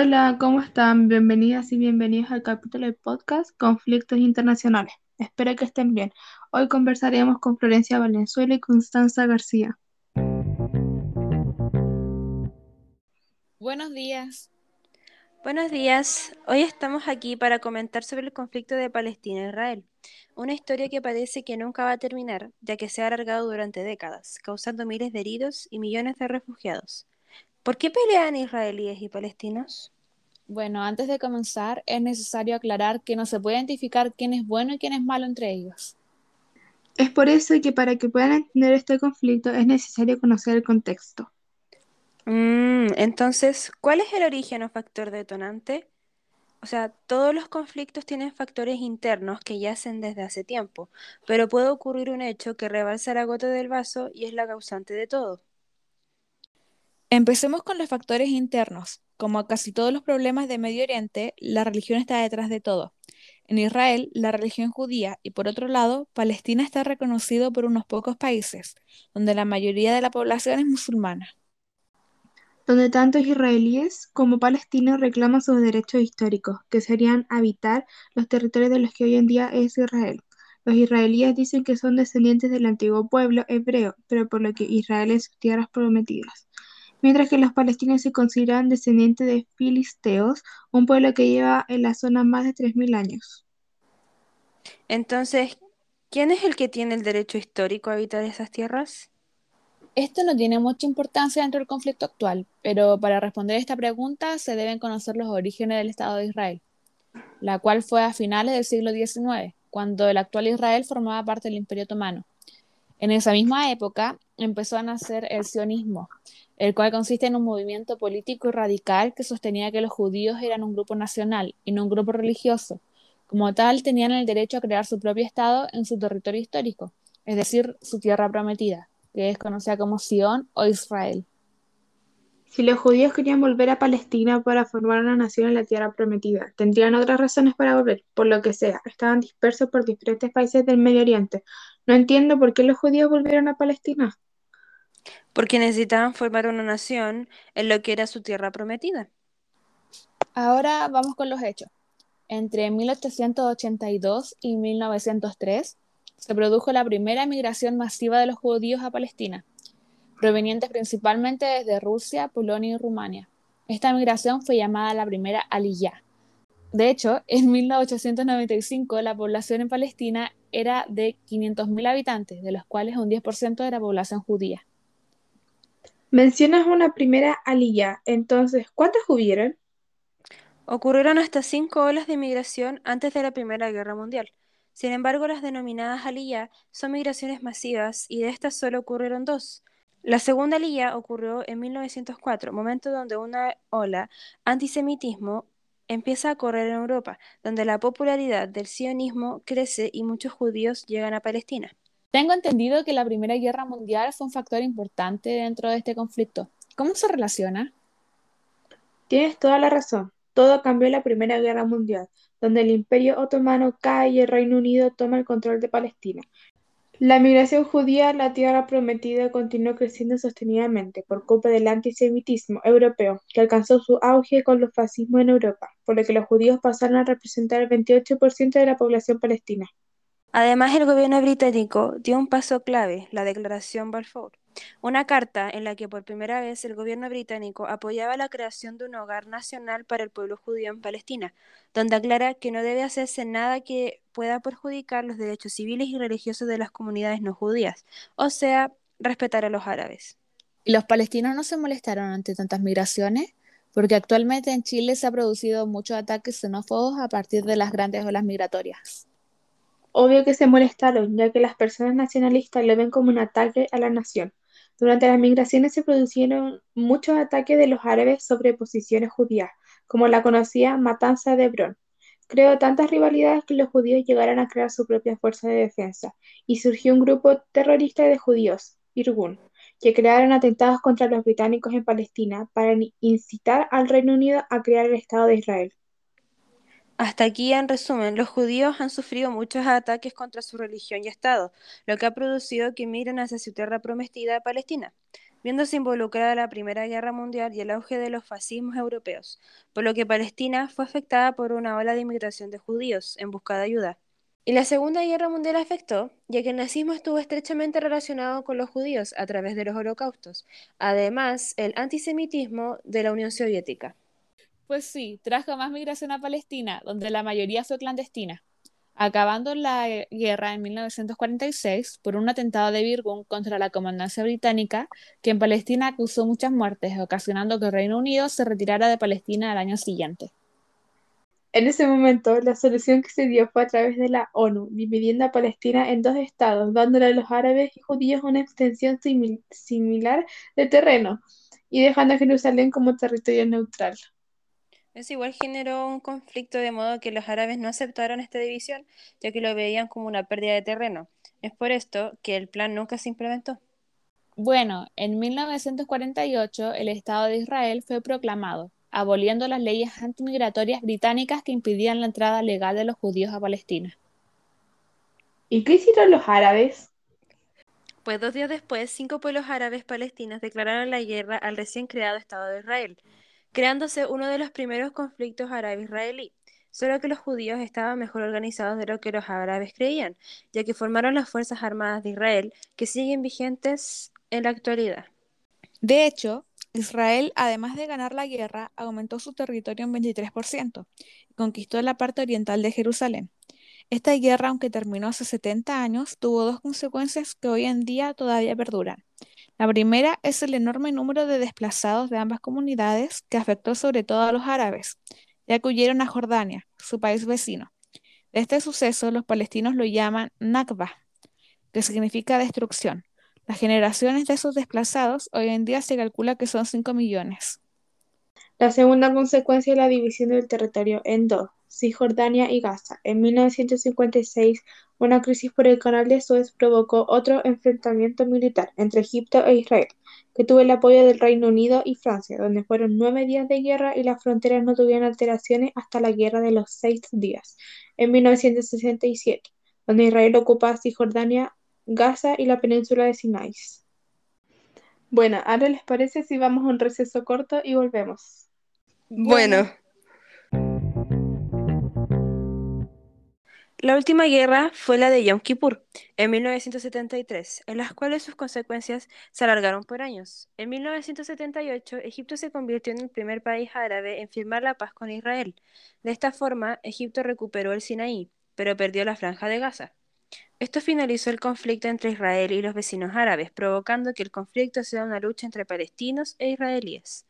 Hola, ¿cómo están? Bienvenidas y bienvenidos al capítulo del podcast Conflictos Internacionales. Espero que estén bien. Hoy conversaremos con Florencia Valenzuela y Constanza García. Buenos días. Buenos días. Hoy estamos aquí para comentar sobre el conflicto de Palestina e Israel, una historia que parece que nunca va a terminar, ya que se ha alargado durante décadas, causando miles de heridos y millones de refugiados. ¿Por qué pelean israelíes y palestinos? Bueno, antes de comenzar, es necesario aclarar que no se puede identificar quién es bueno y quién es malo entre ellos. Es por eso que para que puedan entender este conflicto es necesario conocer el contexto. Mm, entonces, ¿cuál es el origen o factor detonante? O sea, todos los conflictos tienen factores internos que yacen desde hace tiempo, pero puede ocurrir un hecho que rebalsa la gota del vaso y es la causante de todo. Empecemos con los factores internos. Como casi todos los problemas de Medio Oriente, la religión está detrás de todo. En Israel, la religión judía y por otro lado, Palestina está reconocido por unos pocos países, donde la mayoría de la población es musulmana. Donde tanto israelíes como palestinos reclaman sus derechos históricos, que serían habitar los territorios de los que hoy en día es Israel. Los israelíes dicen que son descendientes del antiguo pueblo hebreo, pero por lo que Israel es sus tierras prometidas mientras que los palestinos se consideran descendientes de filisteos, un pueblo que lleva en la zona más de 3.000 años. Entonces, ¿quién es el que tiene el derecho histórico a habitar esas tierras? Esto no tiene mucha importancia dentro del conflicto actual, pero para responder esta pregunta se deben conocer los orígenes del Estado de Israel, la cual fue a finales del siglo XIX, cuando el actual Israel formaba parte del Imperio Otomano. En esa misma época empezó a nacer el sionismo, el cual consiste en un movimiento político y radical que sostenía que los judíos eran un grupo nacional y no un grupo religioso. Como tal, tenían el derecho a crear su propio Estado en su territorio histórico, es decir, su tierra prometida, que es conocida como Sion o Israel. Si los judíos querían volver a Palestina para formar una nación en la tierra prometida, tendrían otras razones para volver, por lo que sea, estaban dispersos por diferentes países del Medio Oriente. No entiendo por qué los judíos volvieron a Palestina porque necesitaban formar una nación en lo que era su tierra prometida. Ahora vamos con los hechos. Entre 1882 y 1903 se produjo la primera migración masiva de los judíos a Palestina, provenientes principalmente desde Rusia, Polonia y Rumania. Esta migración fue llamada la primera Aliyah. De hecho, en 1895 la población en Palestina era de 500.000 habitantes, de los cuales un 10% era población judía. Mencionas una primera aliyah, entonces, ¿cuántas hubieron? Ocurrieron hasta cinco olas de migración antes de la Primera Guerra Mundial. Sin embargo, las denominadas aliyah son migraciones masivas y de estas solo ocurrieron dos. La segunda aliyah ocurrió en 1904, momento donde una ola antisemitismo empieza a correr en Europa, donde la popularidad del sionismo crece y muchos judíos llegan a Palestina. Tengo entendido que la Primera Guerra Mundial fue un factor importante dentro de este conflicto. ¿Cómo se relaciona? Tienes toda la razón. Todo cambió en la Primera Guerra Mundial, donde el Imperio Otomano cae y el Reino Unido toma el control de Palestina. La migración judía a la tierra prometida continuó creciendo sostenidamente por culpa del antisemitismo europeo, que alcanzó su auge con los fascismos en Europa, por lo que los judíos pasaron a representar el 28% de la población palestina. Además, el gobierno británico dio un paso clave, la Declaración Balfour, una carta en la que por primera vez el gobierno británico apoyaba la creación de un hogar nacional para el pueblo judío en Palestina, donde aclara que no debe hacerse nada que pueda perjudicar los derechos civiles y religiosos de las comunidades no judías, o sea, respetar a los árabes. ¿Y los palestinos no se molestaron ante tantas migraciones? Porque actualmente en Chile se ha producido muchos ataques xenófobos a partir de las grandes olas migratorias. Obvio que se molestaron, ya que las personas nacionalistas lo ven como un ataque a la nación. Durante las migraciones se produjeron muchos ataques de los árabes sobre posiciones judías, como la conocida Matanza de Hebrón. Creó tantas rivalidades que los judíos llegaron a crear su propia fuerza de defensa, y surgió un grupo terrorista de judíos, Irgun, que crearon atentados contra los británicos en Palestina para incitar al Reino Unido a crear el Estado de Israel. Hasta aquí, en resumen, los judíos han sufrido muchos ataques contra su religión y Estado, lo que ha producido que migren hacia su tierra prometida, Palestina, viéndose involucrada la Primera Guerra Mundial y el auge de los fascismos europeos, por lo que Palestina fue afectada por una ola de inmigración de judíos en busca de ayuda. Y la Segunda Guerra Mundial afectó, ya que el nazismo estuvo estrechamente relacionado con los judíos a través de los holocaustos, además el antisemitismo de la Unión Soviética. Pues sí, trajo más migración a Palestina, donde la mayoría fue clandestina, acabando la guerra en 1946 por un atentado de Birgun contra la comandancia británica, que en Palestina causó muchas muertes, ocasionando que el Reino Unido se retirara de Palestina al año siguiente. En ese momento, la solución que se dio fue a través de la ONU, dividiendo a Palestina en dos estados, dándole a los árabes y judíos una extensión similar de terreno y dejando a Jerusalén como territorio neutral. Eso igual generó un conflicto de modo que los árabes no aceptaron esta división, ya que lo veían como una pérdida de terreno. Es por esto que el plan nunca se implementó. Bueno, en 1948 el Estado de Israel fue proclamado, aboliendo las leyes antimigratorias británicas que impidían la entrada legal de los judíos a Palestina. ¿Y qué hicieron los árabes? Pues dos días después, cinco pueblos árabes palestinos declararon la guerra al recién creado Estado de Israel, creándose uno de los primeros conflictos árabe-israelí. Solo que los judíos estaban mejor organizados de lo que los árabes creían, ya que formaron las Fuerzas Armadas de Israel, que siguen vigentes en la actualidad. De hecho, Israel, además de ganar la guerra, aumentó su territorio en 23% y conquistó la parte oriental de Jerusalén. Esta guerra, aunque terminó hace 70 años, tuvo dos consecuencias que hoy en día todavía perduran. La primera es el enorme número de desplazados de ambas comunidades que afectó sobre todo a los árabes, ya que huyeron a Jordania, su país vecino. De este suceso los palestinos lo llaman Nakba, que significa destrucción, las generaciones de esos desplazados hoy en día se calcula que son 5 millones. La segunda consecuencia es la división del territorio en dos, Cisjordania y Gaza. En 1956, una crisis por el canal de Suez provocó otro enfrentamiento militar entre Egipto e Israel, que tuvo el apoyo del Reino Unido y Francia, donde fueron nueve días de guerra y las fronteras no tuvieron alteraciones hasta la Guerra de los Seis Días, en 1967, donde Israel ocupa Cisjordania Gaza y la península de Sinai. Bueno, ahora les parece si vamos a un receso corto y volvemos. Bueno. La última guerra fue la de Yom Kippur, en 1973, en las cuales sus consecuencias se alargaron por años. En 1978, Egipto se convirtió en el primer país árabe en firmar la paz con Israel. De esta forma, Egipto recuperó el Sinaí, pero perdió la franja de Gaza. Esto finalizó el conflicto entre Israel y los vecinos árabes, provocando que el conflicto sea una lucha entre palestinos e israelíes.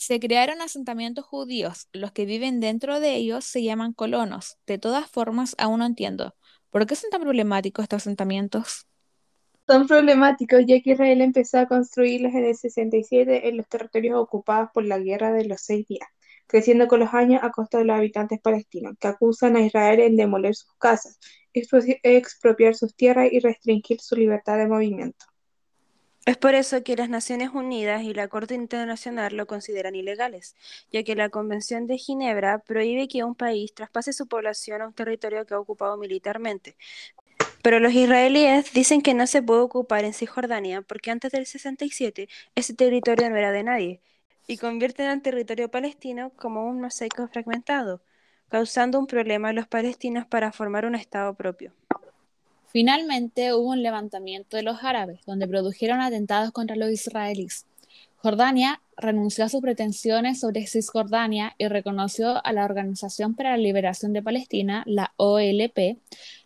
Se crearon asentamientos judíos, los que viven dentro de ellos se llaman colonos. De todas formas, aún no entiendo. ¿Por qué son tan problemáticos estos asentamientos? Son problemáticos ya que Israel empezó a construirlos en el 67 en los territorios ocupados por la Guerra de los Seis Días creciendo con los años a costa de los habitantes palestinos, que acusan a Israel en demoler sus casas, expropiar sus tierras y restringir su libertad de movimiento. Es por eso que las Naciones Unidas y la Corte Internacional lo consideran ilegales, ya que la Convención de Ginebra prohíbe que un país traspase su población a un territorio que ha ocupado militarmente. Pero los israelíes dicen que no se puede ocupar en Cisjordania porque antes del 67 ese territorio no era de nadie y convierten al territorio palestino como un mosaico fragmentado, causando un problema a los palestinos para formar un Estado propio. Finalmente hubo un levantamiento de los árabes, donde produjeron atentados contra los israelíes. Jordania renunció a sus pretensiones sobre Cisjordania y reconoció a la Organización para la Liberación de Palestina, la OLP,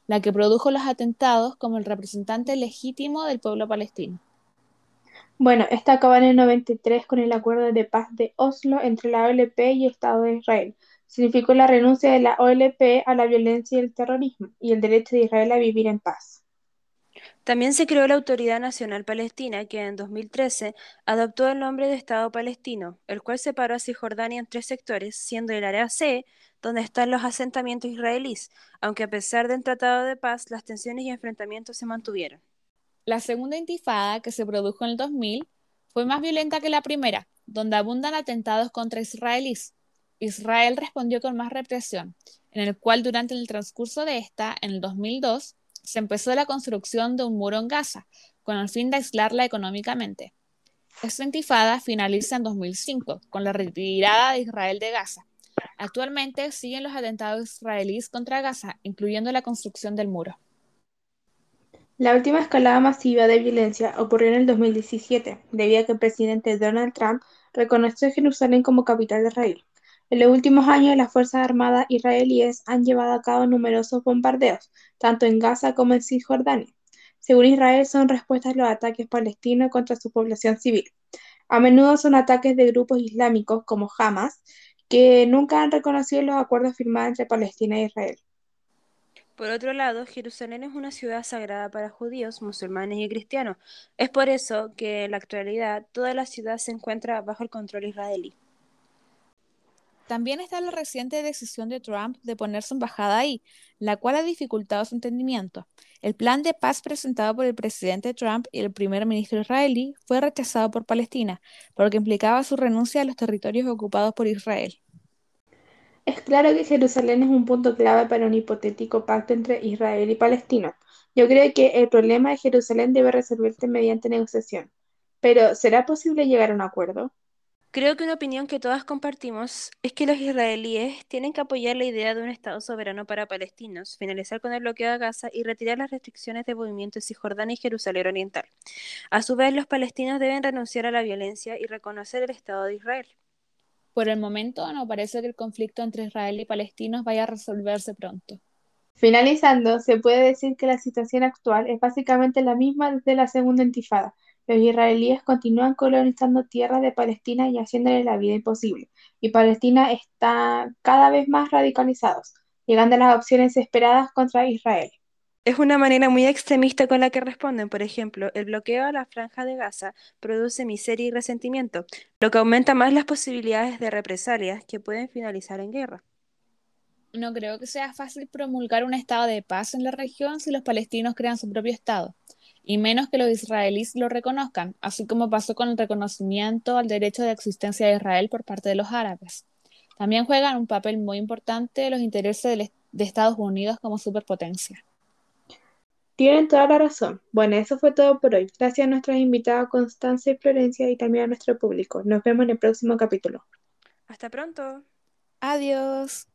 la que produjo los atentados como el representante legítimo del pueblo palestino. Bueno, esta acaba en el 93 con el Acuerdo de Paz de Oslo entre la OLP y el Estado de Israel. Significó la renuncia de la OLP a la violencia y el terrorismo y el derecho de Israel a vivir en paz. También se creó la Autoridad Nacional Palestina, que en 2013 adoptó el nombre de Estado palestino, el cual separó a Cisjordania en tres sectores, siendo el área C, donde están los asentamientos israelíes, aunque a pesar del Tratado de Paz, las tensiones y enfrentamientos se mantuvieron. La segunda intifada, que se produjo en el 2000, fue más violenta que la primera, donde abundan atentados contra israelíes. Israel respondió con más represión, en el cual durante el transcurso de esta, en el 2002, se empezó la construcción de un muro en Gaza, con el fin de aislarla económicamente. Esta intifada finaliza en 2005, con la retirada de Israel de Gaza. Actualmente siguen los atentados israelíes contra Gaza, incluyendo la construcción del muro. La última escalada masiva de violencia ocurrió en el 2017, debido a que el presidente Donald Trump reconoció Jerusalén como capital de Israel. En los últimos años, las Fuerzas Armadas israelíes han llevado a cabo numerosos bombardeos, tanto en Gaza como en Cisjordania. Según Israel, son respuestas a los ataques palestinos contra su población civil. A menudo son ataques de grupos islámicos como Hamas, que nunca han reconocido los acuerdos firmados entre Palestina e Israel. Por otro lado, Jerusalén es una ciudad sagrada para judíos, musulmanes y cristianos. Es por eso que en la actualidad toda la ciudad se encuentra bajo el control israelí. También está la reciente decisión de Trump de poner su embajada ahí, la cual ha dificultado su entendimiento. El plan de paz presentado por el presidente Trump y el primer ministro israelí fue rechazado por Palestina, porque implicaba su renuncia a los territorios ocupados por Israel. Es claro que Jerusalén es un punto clave para un hipotético pacto entre Israel y Palestina. Yo creo que el problema de Jerusalén debe resolverse mediante negociación. Pero, ¿será posible llegar a un acuerdo? Creo que una opinión que todas compartimos es que los israelíes tienen que apoyar la idea de un Estado soberano para palestinos, finalizar con el bloqueo de Gaza y retirar las restricciones de movimiento en Cisjordania y Jerusalén Oriental. A su vez, los palestinos deben renunciar a la violencia y reconocer el Estado de Israel. Por el momento, no parece que el conflicto entre Israel y palestinos vaya a resolverse pronto. Finalizando, se puede decir que la situación actual es básicamente la misma desde la segunda intifada. Los israelíes continúan colonizando tierras de Palestina y haciéndole la vida imposible, y Palestina está cada vez más radicalizados, llegando a las opciones esperadas contra Israel. Es una manera muy extremista con la que responden. Por ejemplo, el bloqueo a la franja de Gaza produce miseria y resentimiento, lo que aumenta más las posibilidades de represalias que pueden finalizar en guerra. No creo que sea fácil promulgar un estado de paz en la región si los palestinos crean su propio estado, y menos que los israelíes lo reconozcan, así como pasó con el reconocimiento al derecho de existencia de Israel por parte de los árabes. También juegan un papel muy importante los intereses de Estados Unidos como superpotencia. Tienen toda la razón. Bueno, eso fue todo por hoy. Gracias a nuestras invitadas Constancia y Florencia y también a nuestro público. Nos vemos en el próximo capítulo. Hasta pronto. Adiós.